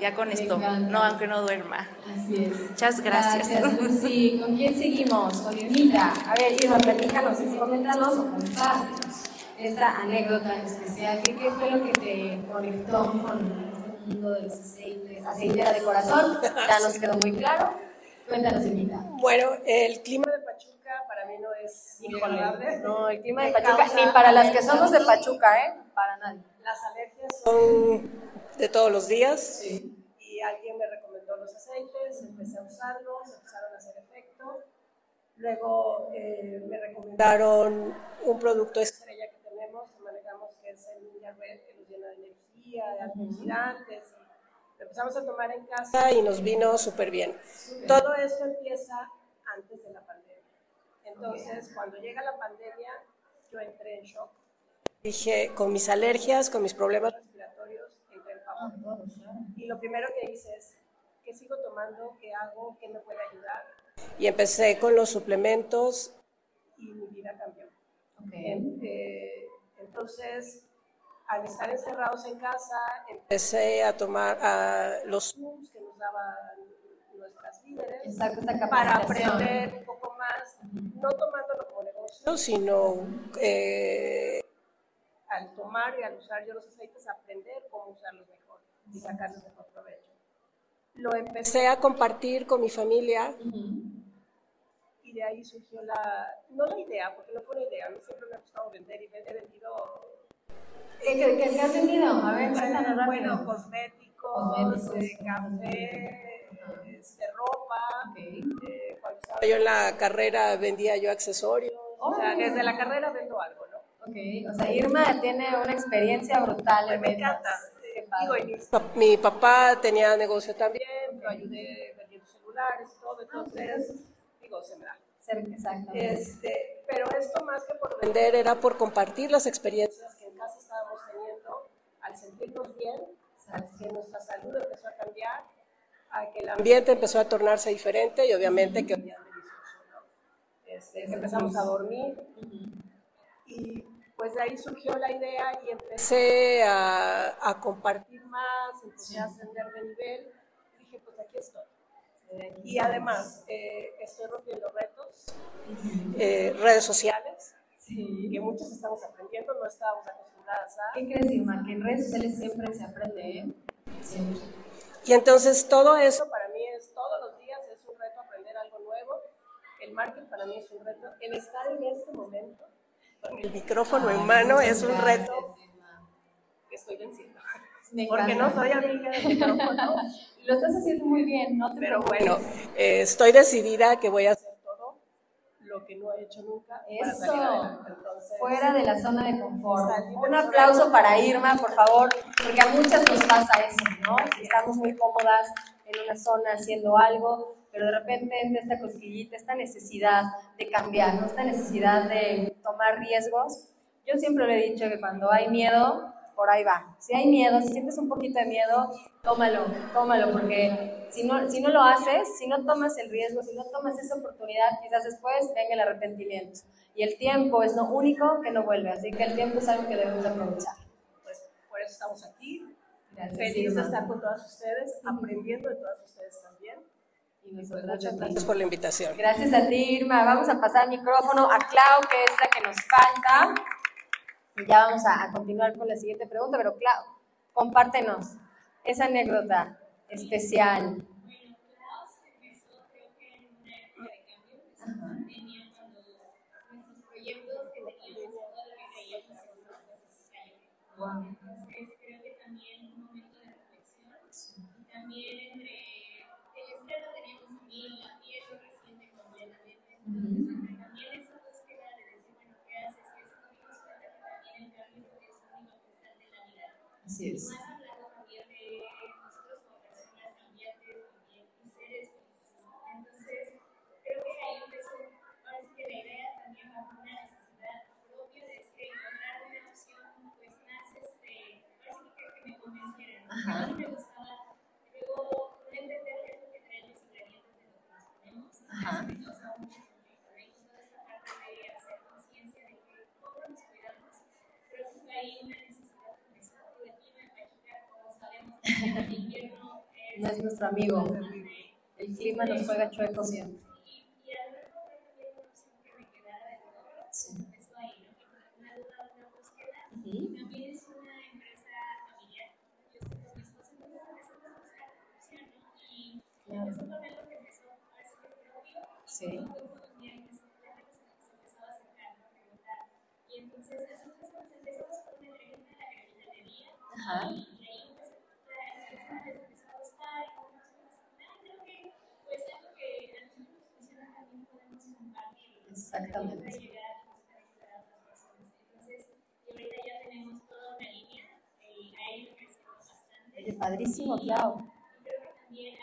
ya con esto, no, aunque no duerma. Así es. Muchas gracias. gracias sí, ¿con quién seguimos? Con Irmita. A ver, Irma, platícanos, coméntanos o contarnos esta anécdota especial. ¿Qué, ¿Qué fue lo que te conectó con el mundo de los aceites, aceitera de corazón? Ya nos quedó muy claro. Cuéntanos, Irmita. Bueno, el clima de Pachuca para mí no es agradable. No, el clima de Pachuca, ni para las que somos de Pachuca, ¿eh? Para nadie. Las alergias son de todos los días y alguien me recomendó los aceites, empecé a usarlos Luego eh, me recomendaron un producto estrella que tenemos, que manejamos, que es el Ninja Red, que nos llena de energía, de antioxidantes. Lo empezamos a tomar en casa y nos vino súper bien. Todo esto empieza antes de la pandemia. Entonces, cuando llega la pandemia, yo entré en shock. Dije, con mis alergias, con mis problemas respiratorios, entré en pánico. Y lo primero que hice es, ¿qué sigo tomando? ¿Qué hago? ¿Qué me puede ayudar? Y empecé con los suplementos y mi vida cambió. Eh, entonces, al estar encerrados en casa, empecé a tomar los Zooms que nos daban nuestras líderes para aprender un poco más, no tomándolo como negocio, sino eh, al tomar y al usar yo los aceites, aprender cómo usarlos mejor y sacarlos mejor provecho lo empecé a compartir con mi familia y de ahí surgió la, no la idea, porque no fue una idea, a mí siempre me ha gustado vender y he vendido... ¿Qué, qué, has vendido? A ver, bueno, bueno cosméticos, eh, café, este, ropa. Eh, cuando estaba yo en la carrera vendía yo accesorios. o sea, desde la carrera vendo algo, ¿no? Ok, o sea, Irma tiene una experiencia brutal. Pues me encanta mi papá tenía negocio también, lo ayudé vendiendo celulares y todo, entonces, digo, se me da. Este, pero esto más que por vender era por compartir las experiencias que en casa estábamos teniendo, al sentirnos bien, al que nuestra salud empezó a cambiar, a que el ambiente empezó a tornarse diferente y obviamente que. Este, empezamos a dormir. Y pues de ahí surgió la idea y empecé a, compartir más, empecé a ascender de nivel. Dije, pues aquí estoy. y además, eh, estoy rompiendo retos, eh, redes sociales, que muchos estamos aprendiendo, no estábamos acostumbradas a. ¿Qué crees, Irma? Que en redes sociales siempre se aprende, ¿eh? Siempre. Y entonces todo eso para mí es, todos los días es un reto aprender algo nuevo. El marketing para mí es un reto. El estar en este momento el micrófono en mano es un reto estoy venciendo. Porque no soy amiga del micrófono. Lo estás haciendo muy bien, no te Pero bueno, eh, estoy decidida que voy a hacer todo lo que no he hecho nunca. Eso, fuera de la zona de confort. Un aplauso para Irma, por favor, porque a muchas nos pasa eso, ¿no? Estamos muy cómodas en una zona haciendo algo, pero de repente entra esta cosquillita, esta necesidad de cambiar, ¿no? esta necesidad de tomar riesgos. Yo siempre le he dicho que cuando hay miedo, por ahí va. Si hay miedo, si sientes un poquito de miedo, tómalo, tómalo, porque si no, si no lo haces, si no tomas el riesgo, si no tomas esa oportunidad, quizás después venga el arrepentimiento. Y el tiempo es lo único que no vuelve, así que el tiempo es algo que debemos aprovechar. Pues por eso estamos aquí. Feliz de estar con todas ustedes, aprendiendo de todas ustedes también. Y Muchas gracias por la invitación. Gracias a ti, Irma. Vamos a pasar el micrófono a Clau, que es la que nos falta. Y ya vamos a, continuar con la siguiente pregunta, pero Clau, compártenos esa anécdota especial. Wow. Entonces, así que que me convenciera. A mí me gustaba, luego, entender qué es lo que traen los ingredientes de lo que nos ponemos. Ajá. No es nuestro amigo. El clima nos juega chueco siempre. También es una empresa Exactamente. Entonces, ahorita ya tenemos toda una línea, y ahí lo crecemos bastante. Padrísimo, claro. Creo que también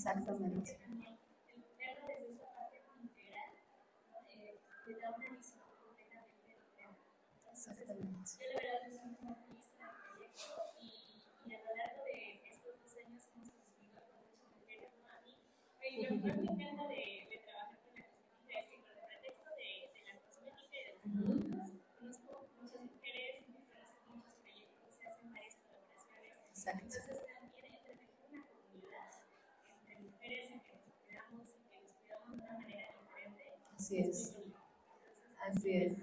Exactamente. Exactamente. Yo la verdad es proyecto y, y a lo largo de estos dos años hemos conseguido con muchas mujeres, ¿no? A mí, me encanta de, de trabajar con la cosmética es que con el pretexto de, de la cosmética y de los productos, conozco muchas mujeres, muchos proyectos, se hacen varias colaboraciones. Exacto. Entonces, Así es. Así es.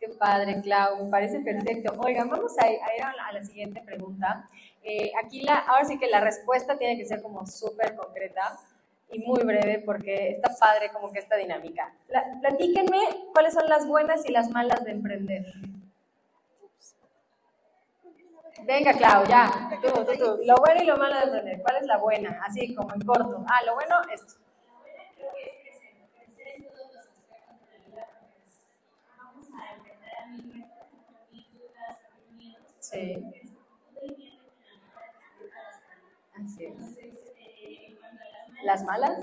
Qué padre, Clau, parece perfecto. Oigan, vamos a ir, a, la, siguiente pregunta. Eh, aquí la, ahora sí que la respuesta tiene que ser como súper concreta y muy breve porque está padre como que esta dinámica. platíquenme cuáles son las buenas y las malas de emprender. Venga, Clau, ya. Tú, tú, tú. Lo bueno y lo malo de emprender. ¿Cuál es la buena? Así como en corto. Ah, lo bueno, esto. Sí. Así es. ¿Las malas?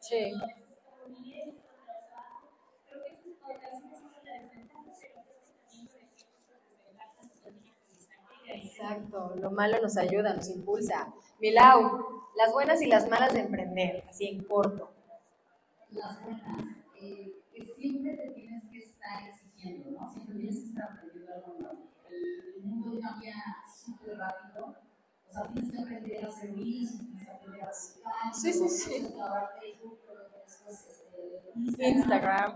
Sí. Exacto, lo malo nos ayuda, nos impulsa. Milau, las buenas y las malas de emprender, así en corto las buenas, eh, que siempre te tienes que estar exigiendo, ¿no? Siempre tienes que estar aprendiendo algo nuevo. El, mundo cambia súper rápido, o sea, tienes que aprender a hacer reels, tienes que aprender a buscar, sí, sí, sí. Facebook, pero después este, Instagram.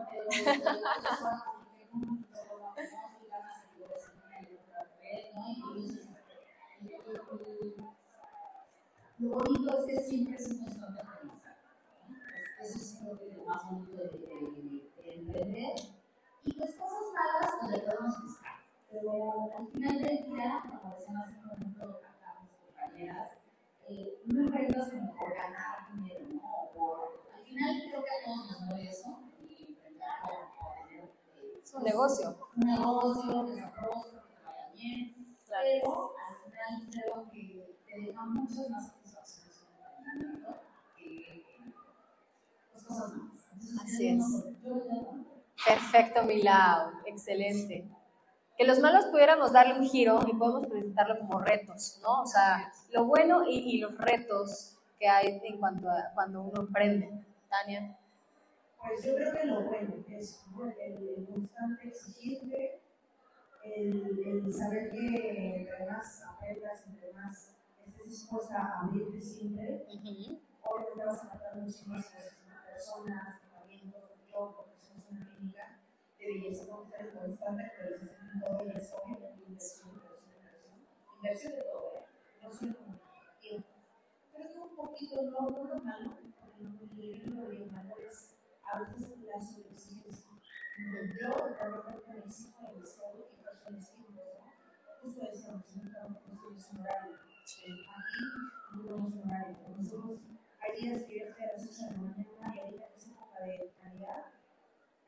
Lo bonito es que siempre es un constante eso es lo que más bonito de, de, emprender. Y pues cosas malas, pues le podemos buscar. Pero al final del día, como decíamos hace un momento acá mis compañeras, eh, no emprendas como por ganar dinero, ¿no? Por, al final creo que a todos nos mueve eso, y emprender por, tener eh, un negocio. Un negocio, que se que te vaya bien. Pero al final creo que te deja muchas más satisfacciones un emprendimiento Así es. Perfecto, Milau. Excelente. Que los malos pudiéramos darle un giro y podemos presentarlo como retos, ¿no? O sea, lo bueno y, y los retos que hay en cuanto a cuando uno emprende. Tania. Pues yo creo que lo bueno es el, constante exigirte, el, el, saber que entre más aprendas, entre más estés dispuesta a abrirte siempre, uh -huh. obviamente vas a muchísimas cosas personas, tratamientos, yo, porque somos una clínica de belleza constante, constante actualización en todo y inversión, inversión, inversión, inversión de todo, ¿eh? no solo tiempo. Creo que un poquito, no, no lo malo, porque no lo es a veces la sobreexigencia. Yo, exijo demasiado y por eso justo decíamos, no tenemos un horario. Aquí no tenemos un estoy a las 8 de la mañana y ahorita es época de Navidad.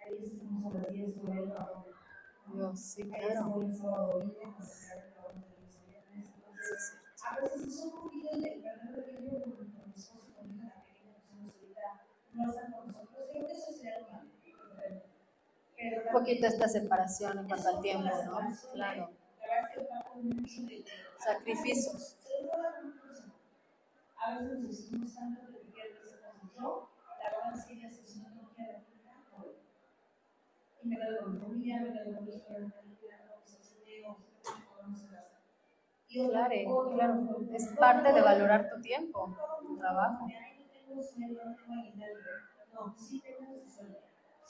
Hay días que estamos a las 10 sobre el trabajo. Dios, sí, claro. Hay días que sábado domingo, el trabajo de los viernes. Entonces, a veces es un poquito tiempo con mi esposo, pequeña, no están nosotros. Creo que eso sería. Un poquito esta separación en cuanto al tiempo, ¿no? Claro. La sacrificios. A veces nos decimos tanto que quiero que sepas yo, la verdad es que ella se siente no quiere no Y me quedo con mi familia, me quedo con mi hija, me quedo con mis estudios, vamos a casa. Claro, es parte de valorar tu tiempo, tu trabajo. No tengo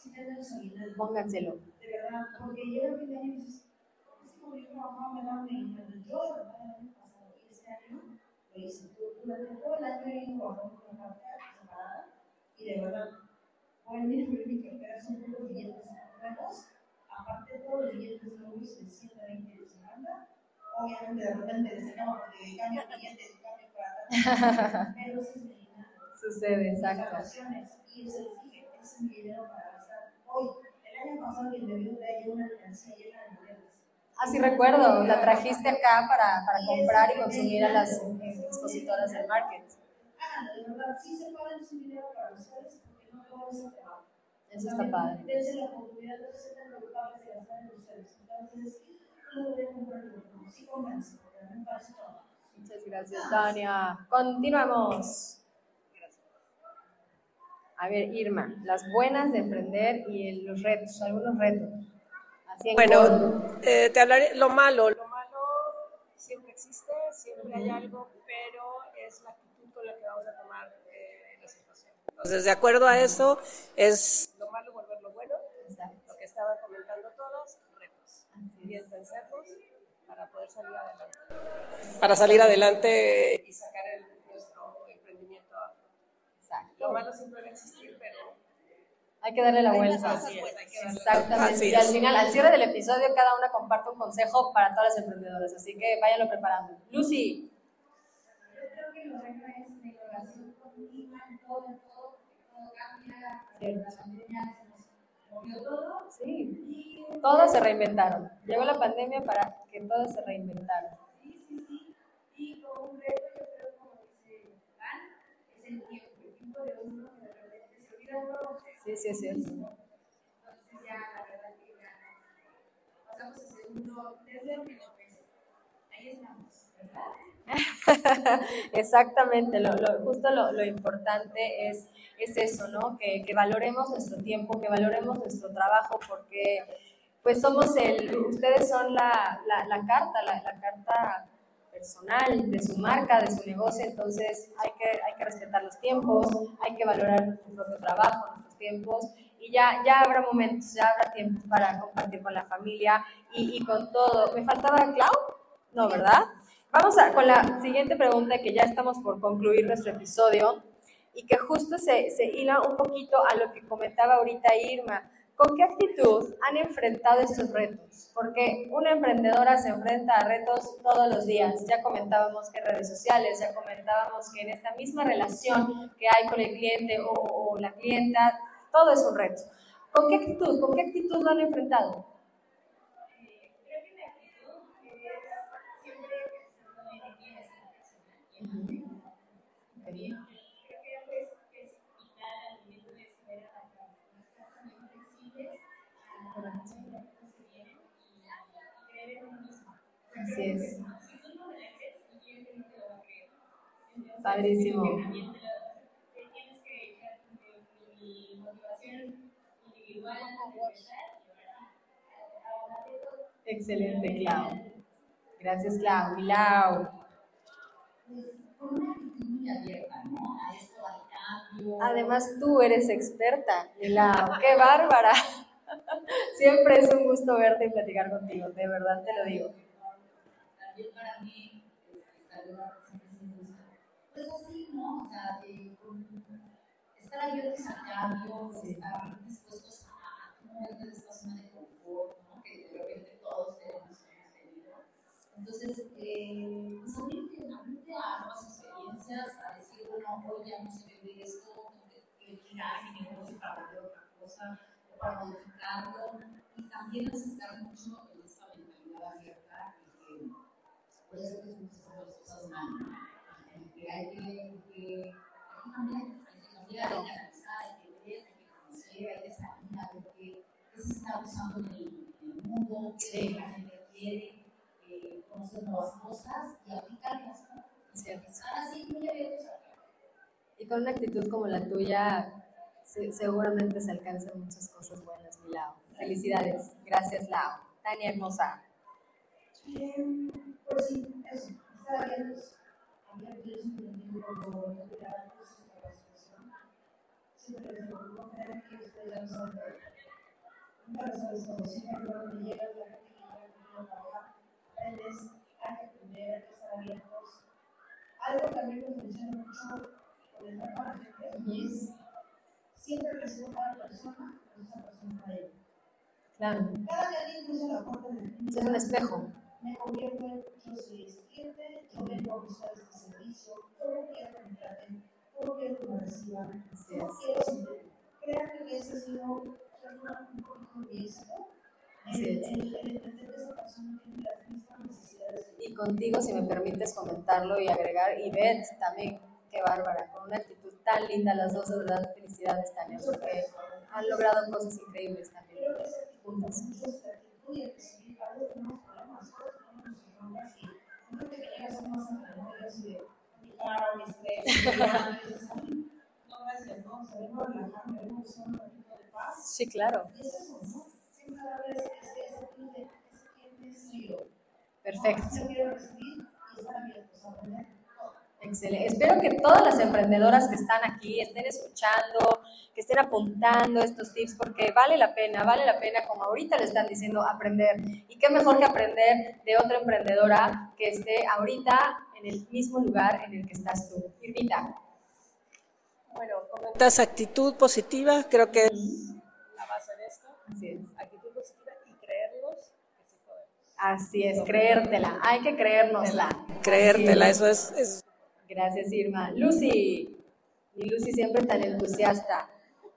sí tengo su aguinaldo. Pónganselo. De verdad, porque llega el fin de año y dices, es como yo trabajaba, me daban mi aguinaldo. Yo, de verdad, el año pasado y este año, lo hice. Durante todo el año he ido trabajando con cartera separada y de verdad, a ver mi cartera, son puros billetes nuevos, aparte de todos los billetes nuevos de 120 de semana, obviamente de repente les sacamos porque cambio billetes y cambio para pero eso es mi dinero. Sucede, exacto. Y se les dije, ese es mi dinero para gastar hoy. El año pasado quien debió traer una mercancía llena de. Ah, sí recuerdo, la trajiste acá para, para comprar y consumir a las expositoras del market. Verdad, sí se pueden su dinero para ustedes no eso está padre. Muchas gracias, Tania. Continuamos. A ver, Irma, las buenas de emprender y los retos, algunos retos. Así. Bueno, eh, te hablaré lo malo. Lo malo siempre existe, siempre hay algo, pero es la actitud con la que vamos a tomar eh, la situación. Entonces, de acuerdo a eso, es lo malo volverlo bueno, lo que estaban comentando todos, retos. Y es vencerlos para poder salir adelante. Para salir adelante y sacar el, nuestro emprendimiento a Lo malo siempre va a existir, pero Hay que darle la vuelta. cosas Así es, buenas. hay que darle la Exactamente. Y al final, al cierre del episodio, cada una comparte un consejo para todas las emprendedoras. Así que váyanlo preparando. Lucy. Yo creo que lo bueno es la relación continua en todo, en todo, todo cambia, la pandemia se nos movió todo. Sí. Y Todos se reinventaron. Llegó la pandemia para que todos se reinventaran. Sí, sí, sí. Y como un reto, yo creo, como dice Van, es el tiempo, el tiempo de uno que de repente se olvida Sí, sí. Entonces ya, la verdad que ya pasamos a segundo ahí estamos, ¿verdad? Exactamente, lo, lo- justo lo, lo importante es, es eso, ¿no? Que, que valoremos nuestro tiempo, que valoremos nuestro trabajo, porque pues somos el, ustedes son la, la, la carta, la, la carta personal de su marca, de su negocio, entonces hay que, hay que respetar los tiempos, hay que valorar nuestro propio trabajo, tiempos, y ya, ya habrá momentos, ya habrá tiempos para compartir con la familia y, y con todo. ¿Me faltaba Clau? No, ¿verdad? Vamos a, con la siguiente pregunta, que ya estamos por concluir nuestro episodio y que justo se, se hila un poquito a lo que comentaba ahorita Irma. ¿Con qué actitud han enfrentado estos retos? Porque una emprendedora se enfrenta a retos todos los días. Ya comentábamos que en redes sociales, ya comentábamos que en esta misma relación que hay con el cliente o, o la clienta, todo es un reto. ¿Con qué actitud? ¿Con qué actitud lo han enfrentado? Así es. Si Excelente, Clau. Gracias, Clau. A al cambio. Además, tú eres experta, Milau. ¡Qué bárbara! Siempre es un gusto verte y platicar contigo, de verdad te lo digo. También para mí, saludar siempre es un gusto. Pues así, ¿no? O sea, estar abiertos al cambio, estar dispuestos moverte de esta zona de confort, ¿no? Que de repente todos tenemos hemos tenido. Entonces, eh, pues abrirte, abrirte a nuevas experiencias, a decir, bueno, hoy ya no se vende esto, tengo que girar mi negocio para vender otra cosa, o para modificarlo, y también necesitar mucho en esta mentalidad abierta y que por eso que muchas hacer las cosas mal, que hay que, que, hay que cambiar, hay que analizar, hay que ver, hay que conocer, hay que salir a ver qué, qué se está usando en el, en el mundo, qué la gente quiere, eh, conocer nuevas cosas y aplicarlas, ¿no? Estar así muy abiertos a Y con una actitud como la tuya, se- seguramente se alcanzan muchas cosas buenas, Milau. Felicidades. Gracias, Lau. Tania hermosa. Eh, pues sí, eso, estar abiertos, abiertos, entendiendo lo que la situación. Siempre les digo, no crean que ustedes ya lo saben. Algo que también me funciona mucho con el trabajo a la gente es siempre recibo cada persona, esa persona para ella. Claro. Cada la puerta del Es un espejo. me convierto en yo soy este cliente, yo vengo a buscar este servicio, cómo quiero que me traten, cómo quiero que me reciban, cómo quiero. Créanme que ese ha sido Y contigo, si me permites comentarlo y agregar, y Beth también, qué bárbara, con una actitud tan linda las dos, de verdad, felicidades también, porque han logrado cosas increíbles también. Juntas. Sí, claro. Perfecto. Excelente. Espero que todas las emprendedoras que están aquí estén escuchando, que estén apuntando estos tips, porque vale la pena, vale la pena, como ahorita le están diciendo, aprender. Y qué mejor que aprender de otra emprendedora que esté ahorita en el mismo lugar en el que estás tú. Irmita. Bueno, comentas actitud positiva, creo que es la base de esto. Así es. Actitud positiva y creerlos que sí podemos. Así es, creértela. Hay que creérnosla. Creértela, es. eso es, es Gracias, Irma. Lucy. Y Lucy siempre tan entusiasta. Bueno,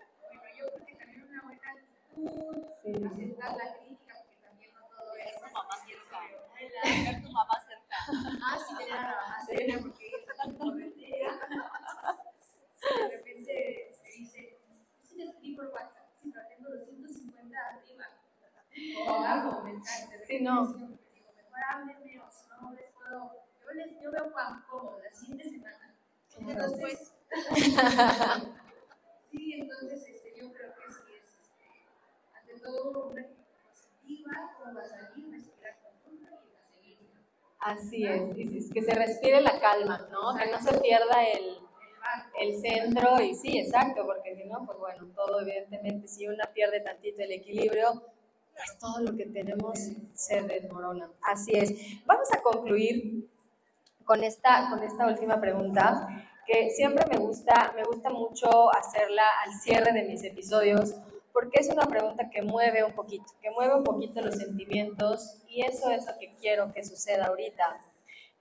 yo creo que tener una buena actitud, aceptar la crítica, porque también no todo es. tu mamá cerca. Tener tu mamá cerca. Ah, sí, tener a la mamá cerca, porque todo el día. De repente se dice, sí le escribí por WhatsApp, sí, pero tengo 250 arriba. O abajo, mensajes. Sí, no. Digo, mejor háblenme, o si no les puedo. Yo, les, yo veo Juan como la siguiente semana. Entonces, sí, entonces este, yo creo que sí es, este, ante todo, una positiva, cómo va a salir, respirar profundo y a seguir. Así es, y sí, que se respire la calma, ¿no? Que no se pierda el, el centro y sí, exacto, porque si no, pues bueno, todo evidentemente, si una pierde tantito el equilibrio, pues todo lo que tenemos se desmorona. Así es. Vamos a concluir con esta, con esta última pregunta, que siempre me gusta, me gusta mucho hacerla al cierre de mis episodios, porque es una pregunta que mueve un poquito, que mueve un poquito los sentimientos y eso es lo que quiero que suceda ahorita.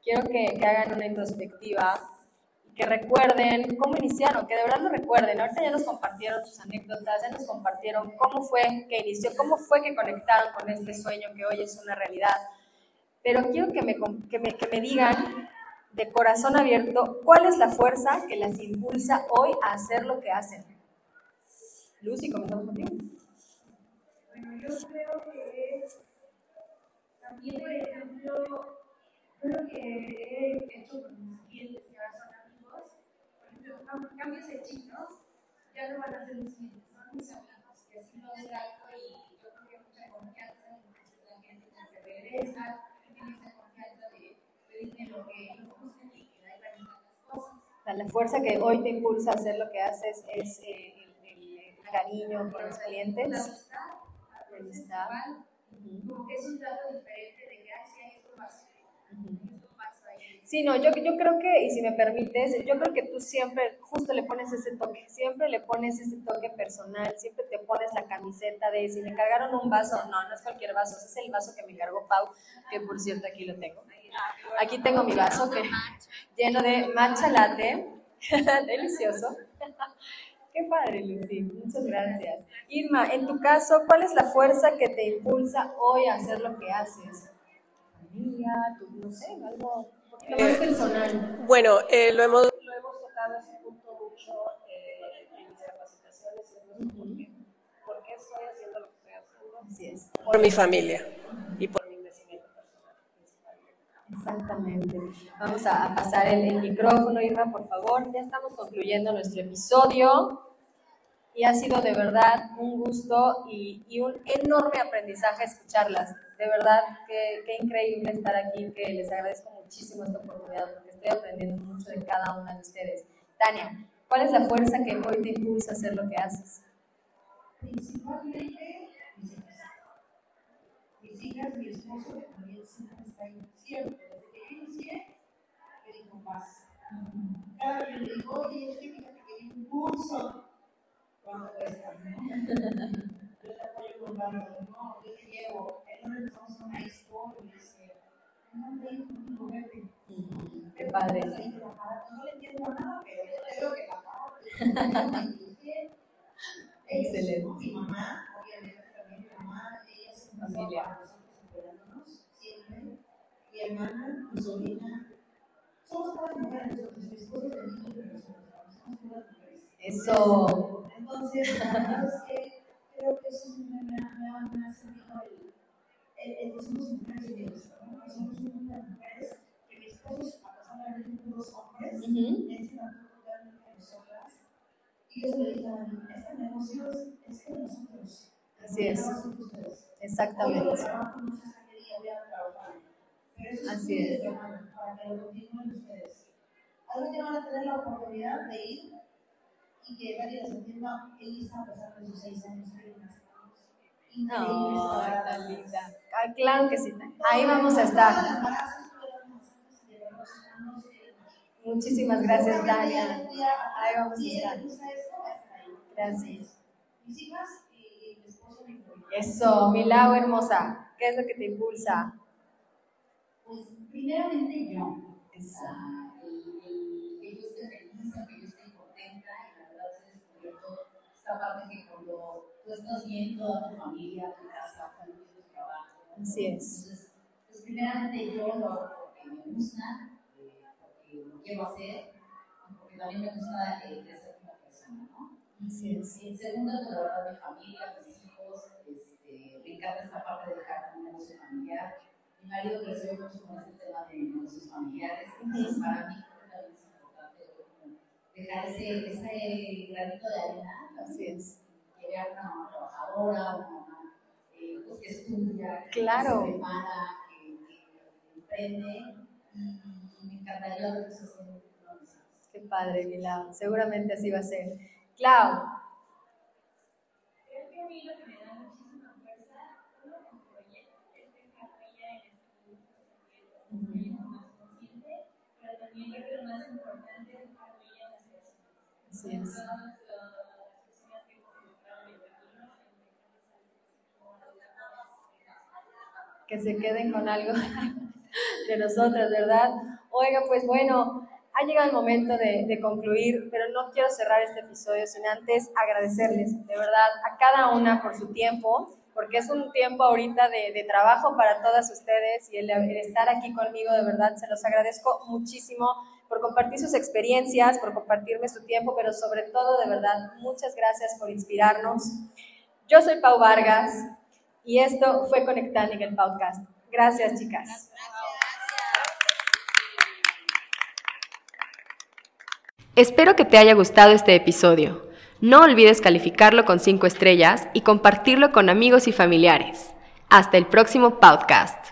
Quiero que, que hagan una introspectiva que recuerden cómo iniciaron, que de verdad lo recuerden. Ahorita ya nos compartieron sus anécdotas, ya nos compartieron cómo fue que inició, cómo fue que conectaron con este sueño que hoy es una realidad. Pero quiero que me, que me, que me digan de corazón abierto cuál es la fuerza que las impulsa hoy a hacer lo que hacen. Lucy, comenzamos contigo. Bueno, yo creo que es también, por ejemplo, creo que he hecho con mis clientes que ahora son amigos, por ejemplo, cam- cambios ¿no? Ya no van a ser mis clientes, son mis amigos, que así lo trato y yo creo que hay mucha confianza, entonces la gente que regresa, tiene esa confianza de pedirme lo que ellos buscan y que ahí van a las cosas. La fuerza que hoy te impulsa a hacer lo que haces es eh, el, el- el cariño por los La clientes. amistad, a veces amistad. como que es un trato diferente de que, ay, sí, esto pasa, esto pasa ahí. Sí, no, yo, creo que, y si me permites, yo creo que tú siempre justo le pones ese toque, siempre le pones ese toque personal, siempre te pones la camiseta de si me cargaron un vaso, no, no es cualquier vaso, ese es el vaso que me cargó Pau, que por cierto aquí lo tengo. Aquí tengo mi vaso que, lleno de matcha latte, delicioso. Qué padre, Lucy, muchas gracias. Irma, en tu caso, ¿cuál es la fuerza que te impulsa hoy a hacer lo que haces? Familia, no sé, algo más Eh, personal. Bueno, eh, lo, hemos, lo hemos tocado ese punto mucho eh, en mis capacitaciones y en por qué. ¿Por qué estoy haciendo lo que estoy haciendo? Así es. Por mi familia y por mi crecimiento personal. Exactamente. Vamos a, pasar el, el micrófono, Irma, por favor. Ya estamos concluyendo nuestro episodio y ha sido de verdad un gusto y, y un enorme aprendizaje escucharlas. De verdad, qué, qué increíble estar aquí, que les agradezco muchísimo esta oportunidad porque estoy aprendiendo mucho de cada una de ustedes. Tania, ¿cuál es la fuerza que hoy te impulsa a hacer lo que haces? Principalmente mis mis hijas, mi esposo, que también siempre está ahí, siempre, desde que yo inicié, me dijo más. Cada vez le digo, oye, es que fíjate que hay un curso, ¿cuánto cuesta? Yo te apoyo con barro, no, yo te llevo, él no empezamos a una expo, y me dice, no, ven conmigo, vete. Qué padre. No le entiendo nada, pero yo te veo que la Excelente. Mi mamá, obviamente también mi mamá, ella se familia. nosotros siempre. Mi hermana, mi sobrina. Somos todas mujeres, nosotros, mi esposo también, pero somos todas mujeres. Eso. Entonces, que creo que eso me, ha el, el, somos mujeres unidas, ¿no? Somos que. Y a mí, este negocio es, de nosotros. Así es. Exactamente. Así es. Para que lo ustedes. Algún día van a tener la oportunidad de ir y que nadie les entienda, Elisa, a de sus seis años, que no, tan linda. Ah, claro que sí. Ahí vamos a estar. Muchísimas gracias, Dania. Ahí vamos a estar. Gracias. Eso, Milau hermosa. ¿Qué es lo que te impulsa? Pues, primeramente yo. El, que yo esté feliz, que yo esté contenta, y la verdad se descubierto esta parte que tú estás viendo a tu familia, a tu casa, a tu trabajo. Así es. Entonces, pues, primeramente yo lo hago porque me gusta, porque lo quiero hacer, porque también me gusta eh, crecer como persona, ¿no? Así es. Y en segundo, pues, la verdad, mi familia, mis hijos, este, me encanta esta parte de dejar un negocio familiar. Mi marido creció mucho con este tema de negocios familiares, entonces para mí también es importante dejar ese, ese granito de arena. Así es. Que vea una trabajadora, una eh, pues, que estudia, claro. que se prepara, que, que emprende, y, me encantaría ver eso Qué padre, Mila. Seguramente así va a ser. Clau. Creo que a mí lo que me da muchísima fuerza, uno como proyecto, es dejar huella en este mundo, un proyecto más consciente, pero también creo que lo más importante es dejar huella en las personas. Así es. Todas las personas que se encontraron en el camino, que se queden con algo de nosotras, ¿verdad? Oiga, pues bueno, ha llegado el momento de, concluir, pero no quiero cerrar este episodio sin antes agradecerles de verdad a cada una por su tiempo, porque es un tiempo ahorita de, de trabajo para todas ustedes y el, el, estar aquí conmigo, de verdad, se los agradezco muchísimo por compartir sus experiencias, por compartirme su tiempo, pero sobre todo, de verdad, muchas gracias por inspirarnos. Yo soy Pau Vargas y esto fue Conectando en el podcast. Gracias, chicas. Espero que te haya gustado este episodio. No olvides calificarlo con 5 estrellas y compartirlo con amigos y familiares. Hasta el próximo podcast.